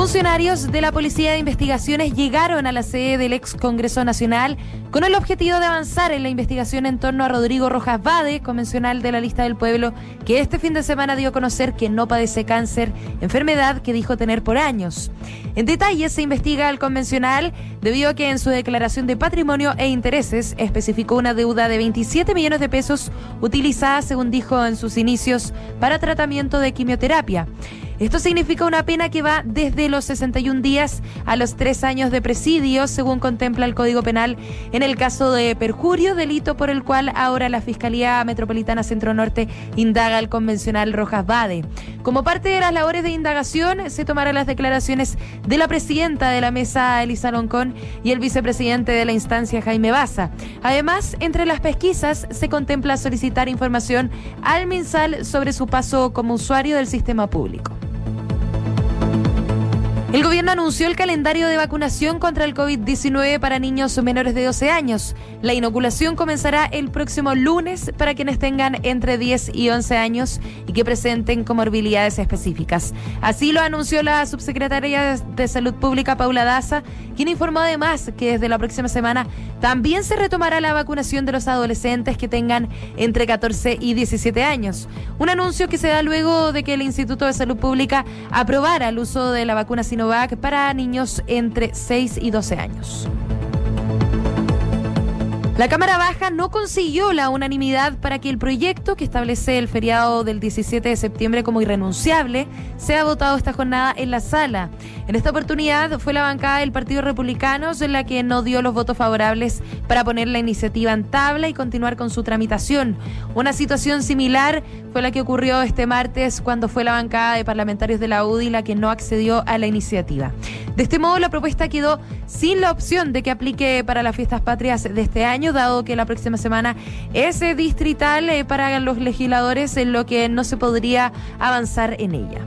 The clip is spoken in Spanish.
Funcionarios de la Policía de Investigaciones llegaron a la sede del ex Congreso Nacional con el objetivo de avanzar en la investigación en torno a Rodrigo Rojas Bade, convencional de la lista del pueblo, que este fin de semana dio a conocer que no padece cáncer, enfermedad que dijo tener por años. En detalle se investiga al convencional debido a que en su declaración de patrimonio e intereses especificó una deuda de 27 millones de pesos utilizada, según dijo en sus inicios, para tratamiento de quimioterapia. Esto significa una pena que va desde los 61 días a los 3 años de presidio, según contempla el Código Penal en el caso de perjurio, delito por el cual ahora la Fiscalía Metropolitana Centro Norte indaga al convencional Rojas Bade. Como parte de las labores de indagación, se tomarán las declaraciones de la presidenta de la mesa, Elisa Loncón, y el vicepresidente de la instancia, Jaime Baza. Además, entre las pesquisas se contempla solicitar información al MinSal sobre su paso como usuario del sistema público. El gobierno anunció el calendario de vacunación contra el COVID-19 para niños menores de 12 años. La inoculación comenzará el próximo lunes para quienes tengan entre 10 y 11 años y que presenten comorbilidades específicas. Así lo anunció la subsecretaria de Salud Pública, Paula Daza, quien informó además que desde la próxima semana también se retomará la vacunación de los adolescentes que tengan entre 14 y 17 años. Un anuncio que se da luego de que el Instituto de Salud Pública aprobara el uso de la vacuna sin para niños entre 6 y 12 años. La Cámara Baja no consiguió la unanimidad para que el proyecto que establece el feriado del 17 de septiembre como irrenunciable sea votado esta jornada en la sala. En esta oportunidad fue la bancada del Partido Republicano en la que no dio los votos favorables para poner la iniciativa en tabla y continuar con su tramitación. Una situación similar fue la que ocurrió este martes cuando fue la bancada de parlamentarios de la UDI la que no accedió a la iniciativa. De este modo, la propuesta quedó sin la opción de que aplique para las fiestas patrias de este año, dado que la próxima semana es distrital eh, para los legisladores, en lo que no se podría avanzar en ella.